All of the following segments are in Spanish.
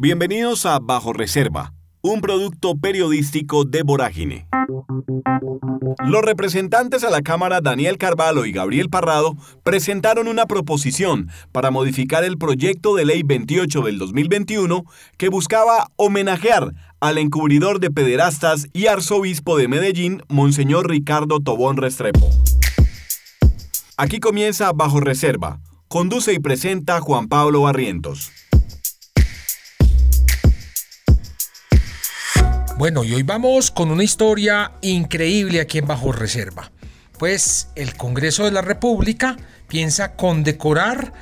Bienvenidos a Bajo Reserva, un producto periodístico de Vorágine. Los representantes a la Cámara Daniel Carvalho y Gabriel Parrado presentaron una proposición para modificar el proyecto de ley 28 del 2021 que buscaba homenajear al encubridor de pederastas y arzobispo de Medellín, Monseñor Ricardo Tobón Restrepo. Aquí comienza Bajo Reserva. Conduce y presenta Juan Pablo Barrientos. Bueno, y hoy vamos con una historia increíble aquí en Bajo Reserva. Pues el Congreso de la República piensa condecorar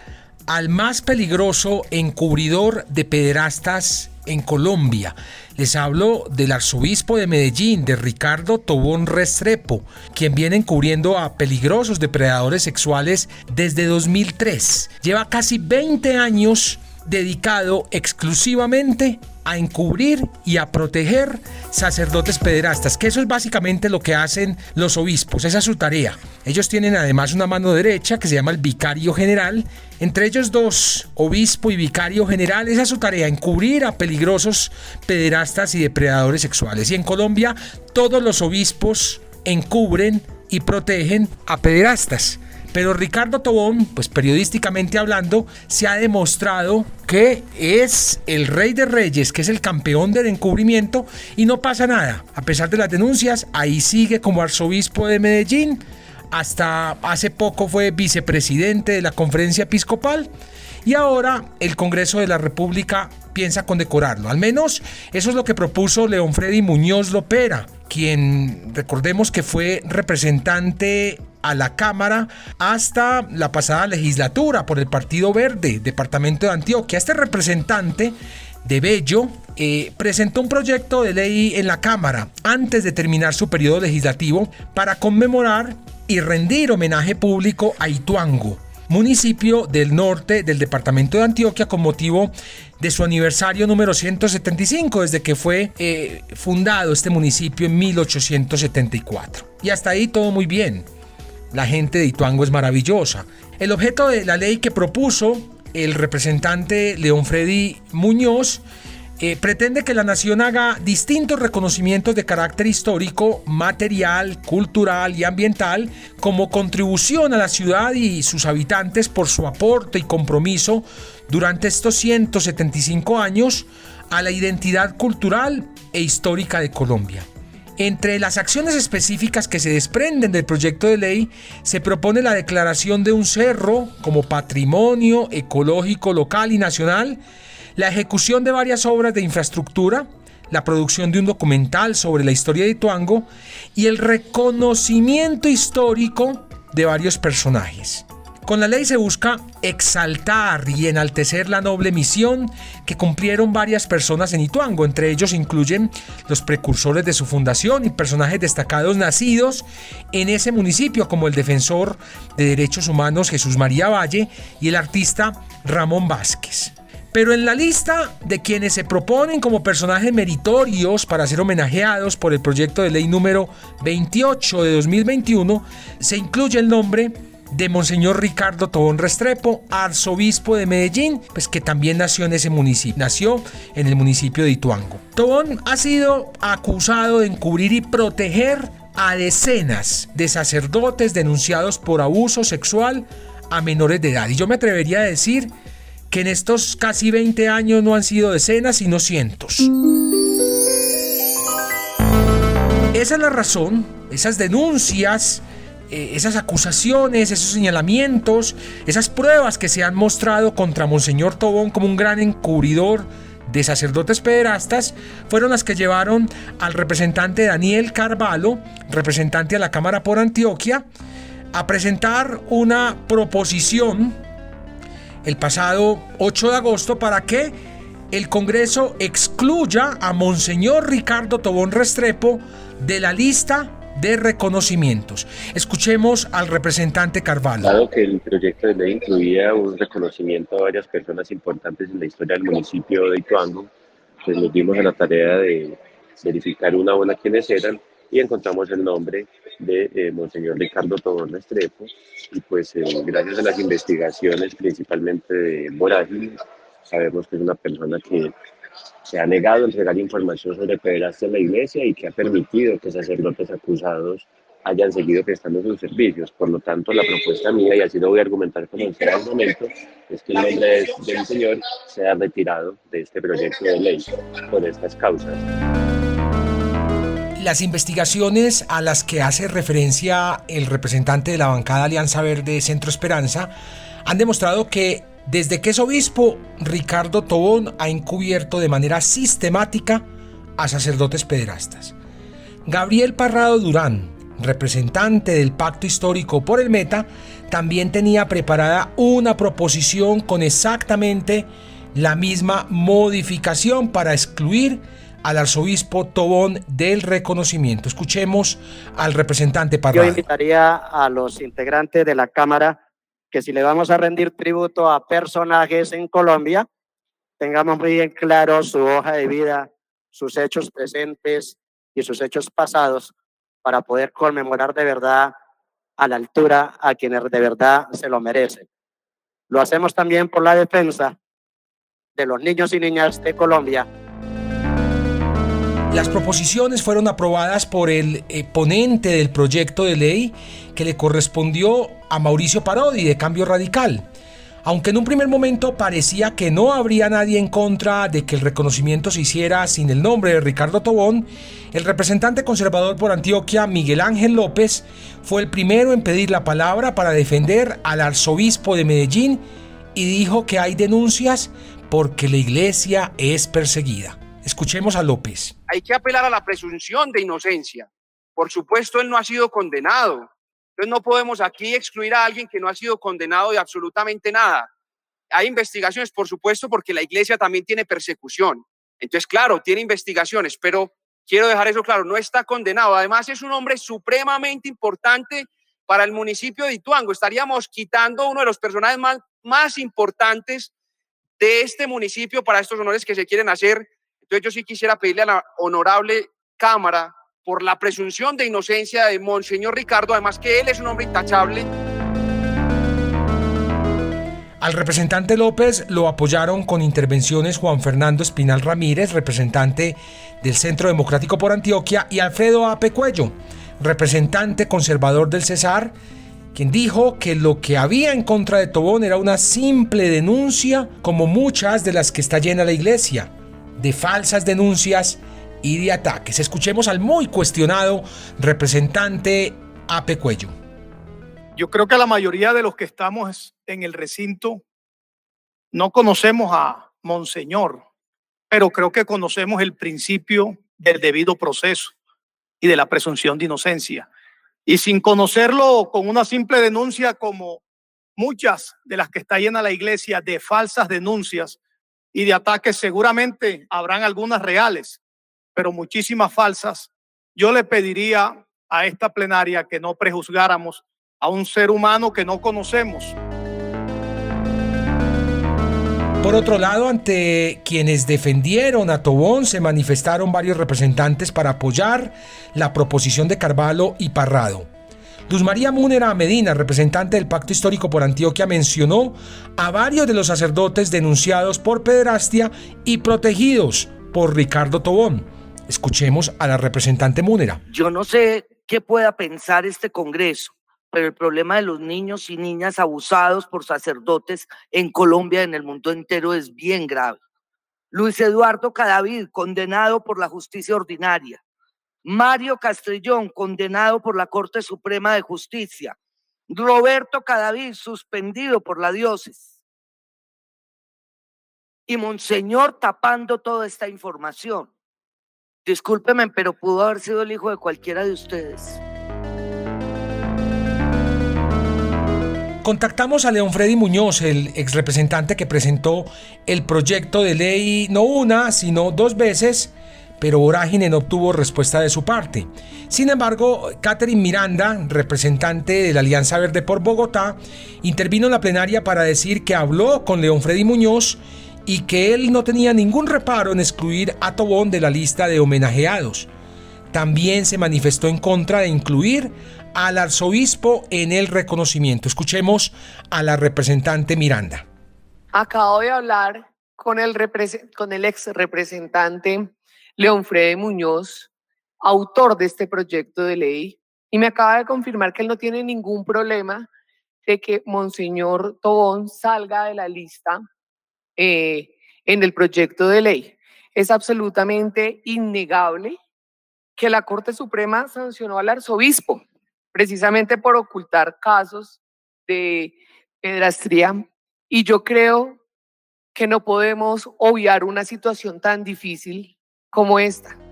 al más peligroso encubridor de pederastas en Colombia. Les hablo del arzobispo de Medellín, de Ricardo Tobón Restrepo, quien viene encubriendo a peligrosos depredadores sexuales desde 2003. Lleva casi 20 años dedicado exclusivamente a encubrir y a proteger sacerdotes pederastas, que eso es básicamente lo que hacen los obispos, esa es su tarea. Ellos tienen además una mano derecha que se llama el vicario general, entre ellos dos, obispo y vicario general, esa es su tarea, encubrir a peligrosos pederastas y depredadores sexuales. Y en Colombia todos los obispos encubren y protegen a pederastas. Pero Ricardo Tobón, pues periodísticamente hablando, se ha demostrado que es el rey de reyes, que es el campeón del encubrimiento y no pasa nada. A pesar de las denuncias, ahí sigue como arzobispo de Medellín. Hasta hace poco fue vicepresidente de la conferencia episcopal y ahora el Congreso de la República piensa condecorarlo. Al menos eso es lo que propuso León Freddy Muñoz Lopera, quien recordemos que fue representante a la Cámara hasta la pasada legislatura por el Partido Verde, Departamento de Antioquia. Este representante de Bello eh, presentó un proyecto de ley en la Cámara antes de terminar su periodo legislativo para conmemorar y rendir homenaje público a Ituango, municipio del norte del departamento de Antioquia con motivo de su aniversario número 175 desde que fue eh, fundado este municipio en 1874. Y hasta ahí todo muy bien. La gente de Ituango es maravillosa. El objeto de la ley que propuso el representante León Freddy Muñoz eh, pretende que la nación haga distintos reconocimientos de carácter histórico, material, cultural y ambiental como contribución a la ciudad y sus habitantes por su aporte y compromiso durante estos 175 años a la identidad cultural e histórica de Colombia. Entre las acciones específicas que se desprenden del proyecto de ley se propone la declaración de un cerro como patrimonio ecológico local y nacional, la ejecución de varias obras de infraestructura, la producción de un documental sobre la historia de Ituango y el reconocimiento histórico de varios personajes. Con la ley se busca exaltar y enaltecer la noble misión que cumplieron varias personas en Ituango, entre ellos incluyen los precursores de su fundación y personajes destacados nacidos en ese municipio como el defensor de derechos humanos Jesús María Valle y el artista Ramón Vázquez. Pero en la lista de quienes se proponen como personajes meritorios para ser homenajeados por el proyecto de ley número 28 de 2021 se incluye el nombre de Monseñor Ricardo Tobón Restrepo, arzobispo de Medellín, pues que también nació en ese municipio, nació en el municipio de Ituango. Tobón ha sido acusado de encubrir y proteger a decenas de sacerdotes denunciados por abuso sexual a menores de edad. Y yo me atrevería a decir que en estos casi 20 años no han sido decenas, sino cientos. Esa es la razón, esas denuncias eh, esas acusaciones, esos señalamientos, esas pruebas que se han mostrado contra Monseñor Tobón como un gran encubridor de sacerdotes pederastas fueron las que llevaron al representante Daniel Carvalho, representante a la Cámara por Antioquia, a presentar una proposición el pasado 8 de agosto para que el Congreso excluya a Monseñor Ricardo Tobón Restrepo de la lista de reconocimientos. Escuchemos al representante Carvalho. Dado que el proyecto de ley incluía un reconocimiento a varias personas importantes en la historia del municipio de Ituango, pues nos dimos a la tarea de verificar una a una quiénes eran y encontramos el nombre de eh, Monseñor Ricardo Tobón Estrepo y pues eh, gracias a las investigaciones principalmente de Morágil sabemos que es una persona que se ha negado a entregar información sobre pederastia en la iglesia y que ha permitido que sacerdotes acusados hayan seguido prestando sus servicios. Por lo tanto, la propuesta mía, y así lo voy a argumentar como será el momento, es que el nombre del Señor sea retirado de este proyecto de ley por estas causas. Las investigaciones a las que hace referencia el representante de la bancada Alianza Verde Centro Esperanza han demostrado que desde que es obispo, Ricardo Tobón ha encubierto de manera sistemática a sacerdotes pederastas. Gabriel Parrado Durán, representante del Pacto Histórico por el Meta, también tenía preparada una proposición con exactamente la misma modificación para excluir al arzobispo Tobón del reconocimiento. Escuchemos al representante Parrado. Yo invitaría a los integrantes de la Cámara que si le vamos a rendir tributo a personajes en Colombia, tengamos muy bien claro su hoja de vida, sus hechos presentes y sus hechos pasados para poder conmemorar de verdad a la altura a quienes de verdad se lo merecen. Lo hacemos también por la defensa de los niños y niñas de Colombia las proposiciones fueron aprobadas por el eh, ponente del proyecto de ley que le correspondió a Mauricio Parodi de Cambio Radical. Aunque en un primer momento parecía que no habría nadie en contra de que el reconocimiento se hiciera sin el nombre de Ricardo Tobón, el representante conservador por Antioquia, Miguel Ángel López, fue el primero en pedir la palabra para defender al arzobispo de Medellín y dijo que hay denuncias porque la iglesia es perseguida. Escuchemos a López. Hay que apelar a la presunción de inocencia. Por supuesto, él no ha sido condenado. Entonces no podemos aquí excluir a alguien que no ha sido condenado de absolutamente nada. Hay investigaciones, por supuesto, porque la iglesia también tiene persecución. Entonces, claro, tiene investigaciones, pero quiero dejar eso claro, no está condenado. Además, es un hombre supremamente importante para el municipio de Ituango. Estaríamos quitando uno de los personajes más, más importantes de este municipio para estos honores que se quieren hacer entonces yo sí quisiera pedirle a la honorable Cámara por la presunción de inocencia de Monseñor Ricardo, además que él es un hombre intachable. Al representante López lo apoyaron con intervenciones Juan Fernando Espinal Ramírez, representante del Centro Democrático por Antioquia, y Alfredo Ape Cuello, representante conservador del Cesar, quien dijo que lo que había en contra de Tobón era una simple denuncia como muchas de las que está llena la iglesia de falsas denuncias y de ataques. Escuchemos al muy cuestionado representante Ape Cuello. Yo creo que la mayoría de los que estamos en el recinto no conocemos a Monseñor, pero creo que conocemos el principio del debido proceso y de la presunción de inocencia. Y sin conocerlo con una simple denuncia como muchas de las que está llena la iglesia de falsas denuncias, y de ataques seguramente habrán algunas reales, pero muchísimas falsas. Yo le pediría a esta plenaria que no prejuzgáramos a un ser humano que no conocemos. Por otro lado, ante quienes defendieron a Tobón se manifestaron varios representantes para apoyar la proposición de Carvalho y Parrado. Luz María Múnera Medina, representante del Pacto Histórico por Antioquia, mencionó a varios de los sacerdotes denunciados por pederastia y protegidos por Ricardo Tobón. Escuchemos a la representante Múnera. Yo no sé qué pueda pensar este Congreso, pero el problema de los niños y niñas abusados por sacerdotes en Colombia y en el mundo entero es bien grave. Luis Eduardo Cadavid, condenado por la justicia ordinaria. Mario Castrillón, condenado por la Corte Suprema de Justicia. Roberto Cadavid, suspendido por la diócesis. Y Monseñor tapando toda esta información. Discúlpeme, pero pudo haber sido el hijo de cualquiera de ustedes. Contactamos a León Freddy Muñoz, el ex representante que presentó el proyecto de ley no una, sino dos veces pero Vorágine no obtuvo respuesta de su parte. Sin embargo, Catherine Miranda, representante de la Alianza Verde por Bogotá, intervino en la plenaria para decir que habló con León Freddy Muñoz y que él no tenía ningún reparo en excluir a Tobón de la lista de homenajeados. También se manifestó en contra de incluir al arzobispo en el reconocimiento. Escuchemos a la representante Miranda. Acabo de hablar con el, ex representante León Frede Muñoz, autor de este proyecto de ley, y me acaba de confirmar que él no tiene ningún problema de que Monseñor Tobón salga de la lista eh, en el proyecto de ley. Es absolutamente innegable que la Corte Suprema sancionó al arzobispo precisamente por ocultar casos de pedrastría y yo creo que no podemos obviar una situación tan difícil como esta.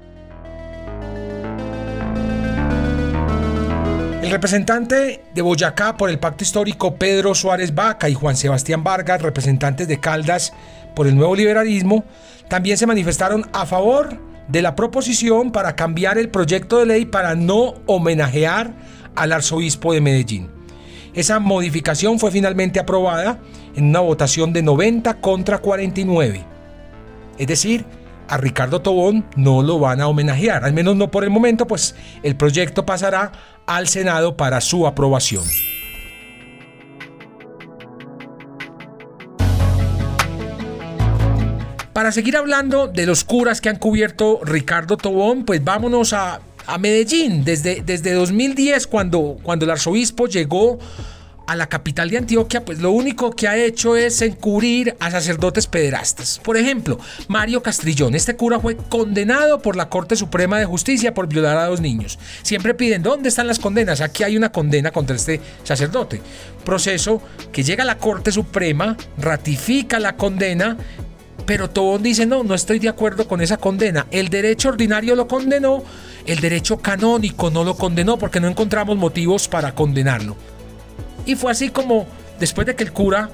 Representante de Boyacá por el Pacto Histórico Pedro Suárez Vaca y Juan Sebastián Vargas, representantes de Caldas por el nuevo liberalismo, también se manifestaron a favor de la proposición para cambiar el proyecto de ley para no homenajear al arzobispo de Medellín. Esa modificación fue finalmente aprobada en una votación de 90 contra 49. Es decir, a Ricardo Tobón no lo van a homenajear, al menos no por el momento, pues el proyecto pasará al Senado para su aprobación. Para seguir hablando de los curas que han cubierto Ricardo Tobón, pues vámonos a, Medellín. Desde, desde 2010, cuando, cuando el arzobispo llegó a la capital de Antioquia, pues lo único que ha hecho es encubrir a sacerdotes pederastas. Por ejemplo, Mario Castrillón, este cura fue condenado por la Corte Suprema de Justicia por violar a dos niños. Siempre piden, ¿dónde están las condenas? Aquí hay una condena contra este sacerdote. Proceso que llega a la Corte Suprema, ratifica la condena pero Tobón dice, no, no estoy de acuerdo con esa condena. El derecho ordinario lo condenó, el derecho canónico no lo condenó porque no encontramos motivos para condenarlo. Y fue así como, después de que el cura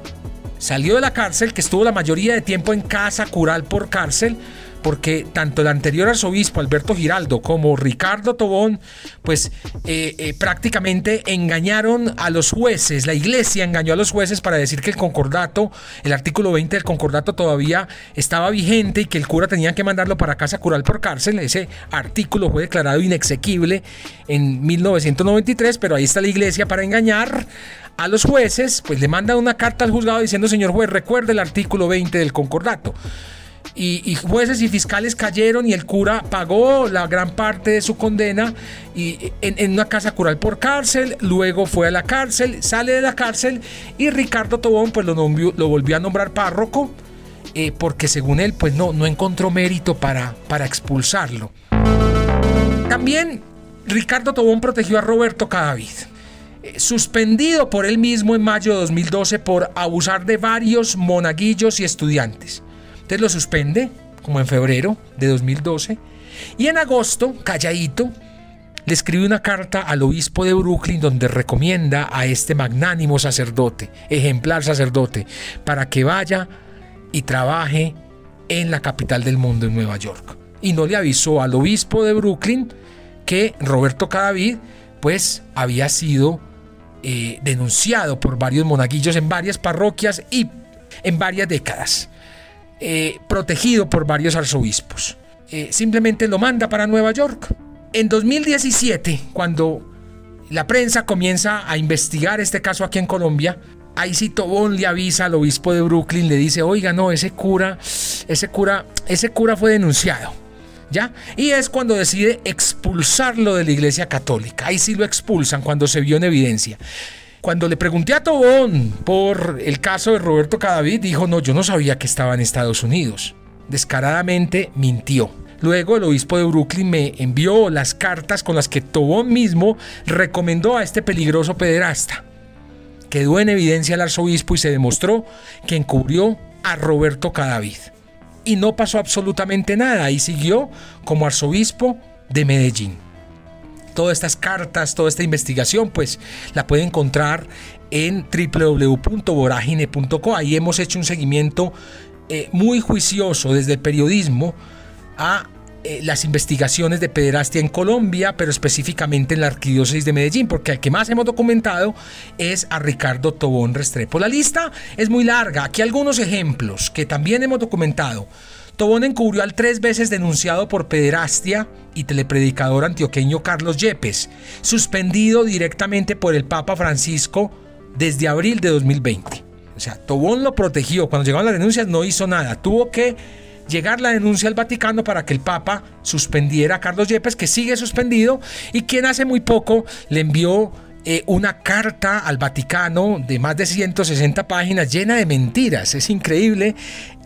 salió de la cárcel, que estuvo la mayoría de tiempo en casa, cural por cárcel, porque tanto el anterior arzobispo Alberto Giraldo como Ricardo Tobón, pues eh, eh, prácticamente engañaron a los jueces, la iglesia engañó a los jueces para decir que el concordato, el artículo 20 del concordato todavía estaba vigente y que el cura tenía que mandarlo para casa cural por cárcel. Ese artículo fue declarado inexequible en 1993, pero ahí está la iglesia para engañar a los jueces, pues le mandan una carta al juzgado diciendo, señor juez, recuerde el artículo 20 del concordato. Y, jueces y fiscales cayeron y el cura pagó la gran parte de su condena y, en, una casa cural por cárcel, luego fue a la cárcel, sale de la cárcel y Ricardo Tobón pues lo, lo volvió a nombrar párroco eh, porque según él pues no, no encontró mérito para, para expulsarlo. También Ricardo Tobón protegió a Roberto Cadavid eh, suspendido por él mismo en mayo de 2012 por abusar de varios monaguillos y estudiantes lo suspende, como en febrero de 2012. Y en agosto, calladito, le escribe una carta al obispo de Brooklyn donde recomienda a este magnánimo sacerdote, ejemplar sacerdote, para que vaya y trabaje en la capital del mundo, en Nueva York. Y no le avisó al obispo de Brooklyn que Roberto Cadavid pues había sido eh, denunciado por varios monaguillos en varias parroquias y en varias décadas. Eh, protegido por varios arzobispos. Eh, simplemente lo manda para Nueva York. En 2017, cuando la prensa comienza a investigar este caso aquí en Colombia, ahí sí Tobón le avisa al obispo de Brooklyn, le dice, oiga, no, ese cura, ese cura, ese cura fue denunciado. ¿Ya? Y es cuando decide expulsarlo de la iglesia católica. Ahí sí lo expulsan cuando se vio en evidencia. Cuando le pregunté a Tobón por el caso de Roberto Cadavid, dijo, no, yo no sabía que estaba en Estados Unidos. Descaradamente mintió. Luego el obispo de Brooklyn me envió las cartas con las que Tobón mismo recomendó a este peligroso pederasta. Quedó en evidencia el arzobispo y se demostró que encubrió a Roberto Cadavid. Y no pasó absolutamente nada y siguió como arzobispo de Medellín todas estas cartas, toda esta investigación, pues la puede encontrar en www.voragine.co. Ahí hemos hecho un seguimiento eh, muy juicioso desde el periodismo a eh, las investigaciones de pederastia en Colombia, pero específicamente en la arquidiócesis de Medellín, porque al que más hemos documentado es a Ricardo Tobón Restrepo. La lista es muy larga, aquí algunos ejemplos que también hemos documentado. Tobón encubrió al tres veces denunciado por pederastia y telepredicador antioqueño Carlos Yepes, suspendido directamente por el Papa Francisco desde abril de 2020. O sea, Tobón lo protegió. Cuando llegaron las denuncias no hizo nada. Tuvo que llegar la denuncia al Vaticano para que el Papa suspendiera a Carlos Yepes, que sigue suspendido, y quien hace muy poco le envió eh, una carta al Vaticano de más de 160 páginas llena de mentiras. Es increíble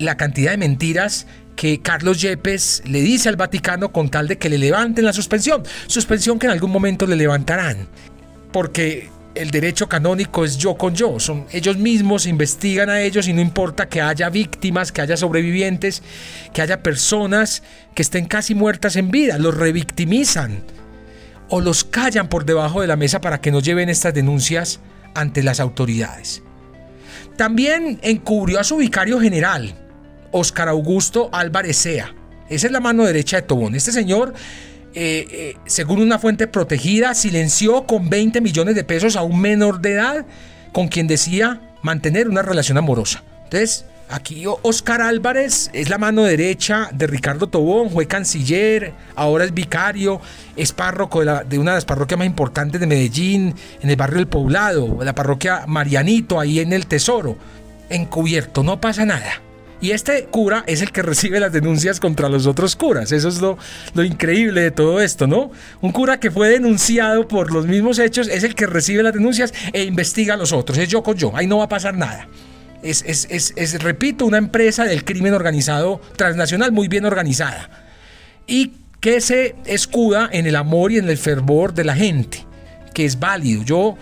la cantidad de mentiras que Carlos Yepes le dice al Vaticano con tal de que le levanten la suspensión. Suspensión que en algún momento le levantarán. Porque el derecho canónico es yo con yo. Son ellos mismos investigan a ellos y no importa que haya víctimas, que haya sobrevivientes, que haya personas que estén casi muertas en vida, los revictimizan o los callan por debajo de la mesa para que no lleven estas denuncias ante las autoridades. También encubrió a su vicario general, Óscar Augusto Álvarez Sea. Esa es la mano derecha de Tobón. Este señor eh, eh, según una fuente protegida, silenció con 20 millones de pesos a un menor de edad con quien decía mantener una relación amorosa. Entonces, aquí Oscar Álvarez es la mano derecha de Ricardo Tobón, fue canciller, ahora es vicario, es párroco de, de una de las parroquias más importantes de Medellín, en el barrio del Poblado, la parroquia Marianito, ahí en el Tesoro. Encubierto, no pasa nada. Y este cura es el que recibe las denuncias contra los otros curas. Eso es lo, increíble de todo esto, ¿no? Un cura que fue denunciado por los mismos hechos es el que recibe las denuncias e investiga a los otros. Es yo con yo. Ahí no va a pasar nada. Es, es, repito, una empresa del crimen organizado transnacional muy bien organizada. Y que se escuda en el amor y en el fervor de la gente, que es válido. Yo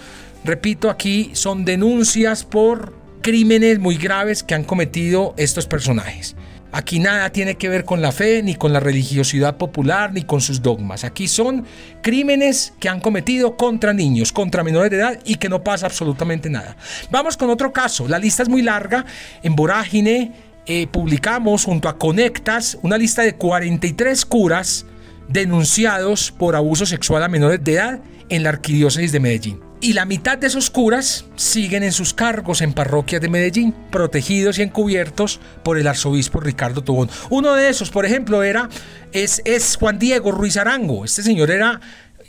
repito aquí, son denuncias por crímenes muy graves que han cometido estos personajes. Aquí nada tiene que ver con la fe, ni con la religiosidad popular, ni con sus dogmas. Aquí son crímenes que han cometido contra niños, contra menores de edad y que no pasa absolutamente nada. Vamos con otro caso. La lista es muy larga. En Vorágine eh, publicamos junto a Conectas una lista de 43 curas denunciados por abuso sexual a menores de edad en la arquidiócesis de Medellín. Y la mitad de esos curas siguen en sus cargos en parroquias de Medellín, protegidos y encubiertos por el arzobispo Ricardo Tobón. Uno de esos, por ejemplo, era, es, es Juan Diego Ruiz Arango. Este señor era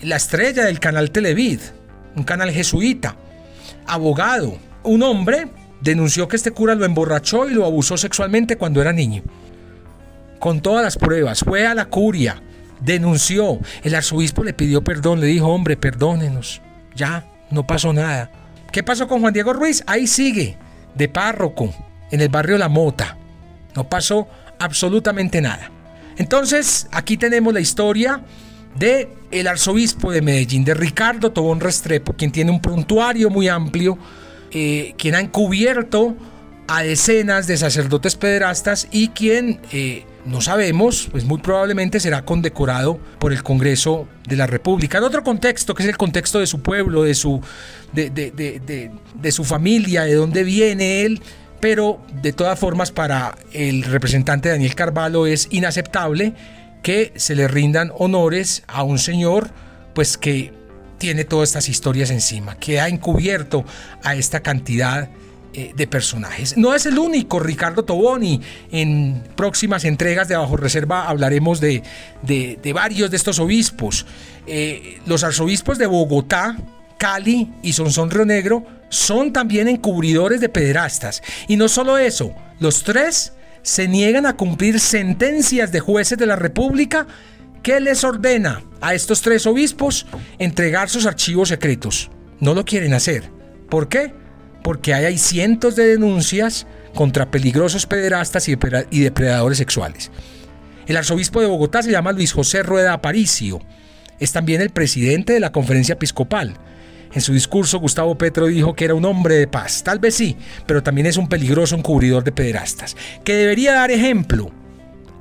la estrella del canal Televid, un canal jesuita, abogado. Un hombre denunció que este cura lo emborrachó y lo abusó sexualmente cuando era niño. Con todas las pruebas, fue a la curia, denunció. El arzobispo le pidió perdón, le dijo, hombre, perdónenos. Ya, no pasó nada. ¿Qué pasó con Juan Diego Ruiz? Ahí sigue, de párroco, en el barrio La Mota. No pasó absolutamente nada. Entonces, aquí tenemos la historia de el arzobispo de Medellín, de Ricardo Tobón Restrepo, quien tiene un prontuario muy amplio, eh, quien ha encubierto a decenas de sacerdotes pederastas y quien eh, no sabemos, pues muy probablemente será condecorado por el Congreso de la República. En otro contexto, que es el contexto de su pueblo, de su, de, de, su familia, de dónde viene él, pero de todas formas para el representante Daniel Carvalho es inaceptable que se le rindan honores a un señor pues que tiene todas estas historias encima, que ha encubierto a esta cantidad eh, de personajes. No es el único Ricardo Toboni. En próximas entregas de Bajo Reserva hablaremos de, de, varios de estos obispos. Eh, los arzobispos de Bogotá, Cali y Sonsón Río Negro son también encubridores de pederastas. Y no solo eso, los tres se niegan a cumplir sentencias de jueces de la República que les ordena a estos tres obispos entregar sus archivos secretos. No lo quieren hacer. ¿Por qué? Porque hay cientos de denuncias contra peligrosos pederastas y depredadores sexuales. El arzobispo de Bogotá se llama Luis José Rueda Aparicio. Es también el presidente de la conferencia episcopal. En su discurso, Gustavo Petro dijo que era un hombre de paz. Tal vez sí, pero también es un peligroso encubridor de pederastas, que debería dar ejemplo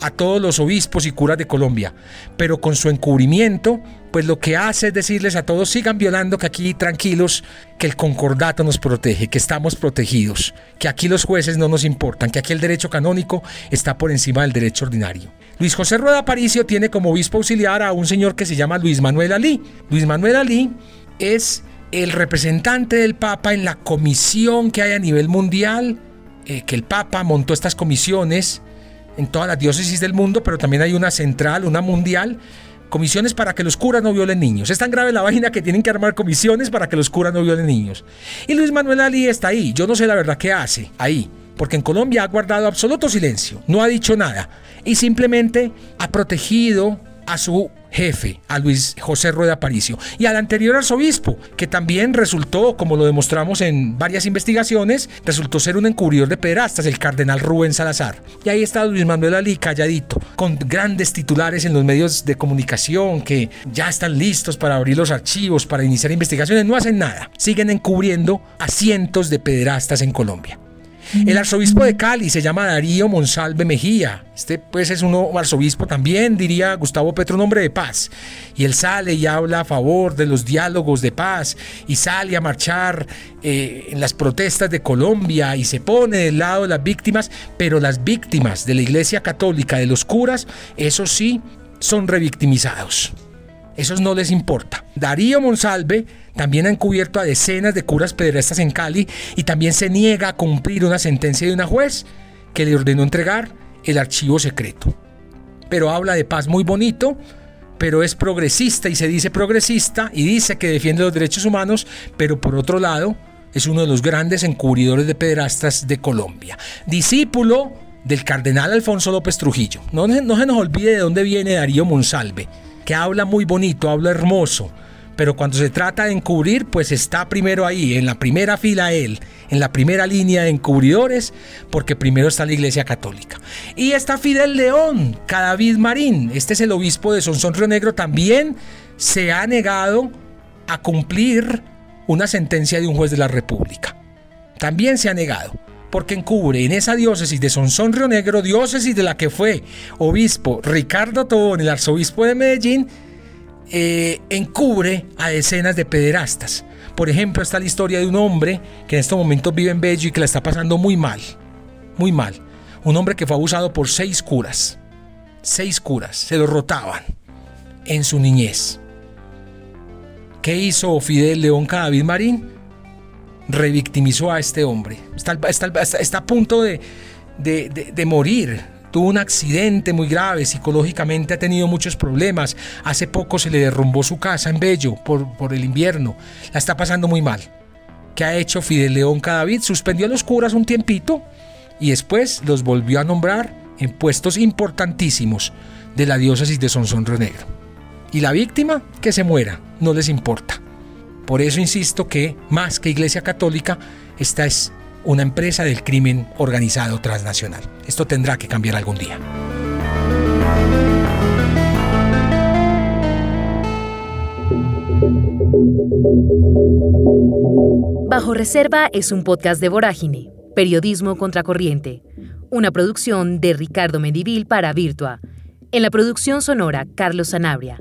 a todos los obispos y curas de Colombia, pero con su encubrimiento, pues lo que hace es decirles a todos sigan violando, que aquí tranquilos, que el concordato nos protege, que estamos protegidos, que aquí los jueces no nos importan, que aquí el derecho canónico está por encima del derecho ordinario. Luis José Rueda Aparicio tiene como obispo auxiliar a un señor que se llama Luis Manuel Alí. Luis Manuel Alí es el representante del Papa en la comisión que hay a nivel mundial, eh, que el Papa montó estas comisiones en todas las diócesis del mundo, pero también hay una central, una mundial, Comisiones para que los curas no violen niños. Es tan grave la vaina que tienen que armar comisiones para que los curas no violen niños. Y Luis Manuel Ali está ahí. Yo no sé la verdad qué hace ahí. Porque en Colombia ha guardado absoluto silencio. No ha dicho nada. Y simplemente ha protegido a su jefe, a Luis José Rueda Paricio, y al anterior arzobispo, que también resultó, como lo demostramos en varias investigaciones, resultó ser un encubridor de pederastas, el cardenal Rubén Salazar. Y ahí está Luis Manuel Ali calladito, con grandes titulares en los medios de comunicación que ya están listos para abrir los archivos, para iniciar investigaciones, no hacen nada, siguen encubriendo a cientos de pederastas en Colombia. El arzobispo de Cali se llama Darío Monsalve Mejía. Este pues es un arzobispo también, diría Gustavo Petro, un hombre de paz. Y él sale y habla a favor de los diálogos de paz y sale a marchar eh, en las protestas de Colombia y se pone del lado de las víctimas, pero las víctimas de la Iglesia Católica, de los curas, eso sí, son revictimizados. Esos no les importa. Darío Monsalve también ha encubierto a decenas de curas pederastas en Cali y también se niega a cumplir una sentencia de una juez que le ordenó entregar el archivo secreto. Pero habla de paz muy bonito, pero es progresista y se dice progresista y dice que defiende los derechos humanos, pero por otro lado es uno de los grandes encubridores de pederastas de Colombia. Discípulo del cardenal Alfonso López Trujillo. No, no se nos olvide de dónde viene Darío Monsalve que habla muy bonito, habla hermoso, pero cuando se trata de encubrir, pues está primero ahí, en la primera fila él, en la primera línea de encubridores, porque primero está la Iglesia Católica. Y está Fidel León, Cadavid Marín, este es el obispo de Sonsón Río Negro, también se ha negado a cumplir una sentencia de un juez de la República. También se ha negado porque encubre en esa diócesis de Sonsón Río Negro, diócesis de la que fue obispo Ricardo Tobón, el arzobispo de Medellín, eh, encubre a decenas de pederastas. Por ejemplo, está la historia de un hombre que en estos momentos vive en Bello y que la está pasando muy mal, muy mal. Un hombre que fue abusado por seis curas. Seis curas, se lo rotaban en su niñez. ¿Qué hizo Fidel León Cadavid Marín? Revictimizó a este hombre. Está, a punto de, de, morir. Tuvo un accidente muy grave, psicológicamente ha tenido muchos problemas. Hace poco se le derrumbó su casa en Bello por, el invierno. La está pasando muy mal. ¿Qué ha hecho Fidel León Cadavid? Suspendió a los curas un tiempito y después los volvió a nombrar en puestos importantísimos de la diócesis de Sonsón Negro. Y la víctima, que se muera, no les importa. Por eso insisto que, más que Iglesia Católica, esta es una empresa del crimen organizado transnacional. Esto tendrá que cambiar algún día. Bajo Reserva es un podcast de Vorágine, Periodismo Contracorriente, una producción de Ricardo Medivil para Virtua. En la producción sonora, Carlos Sanabria.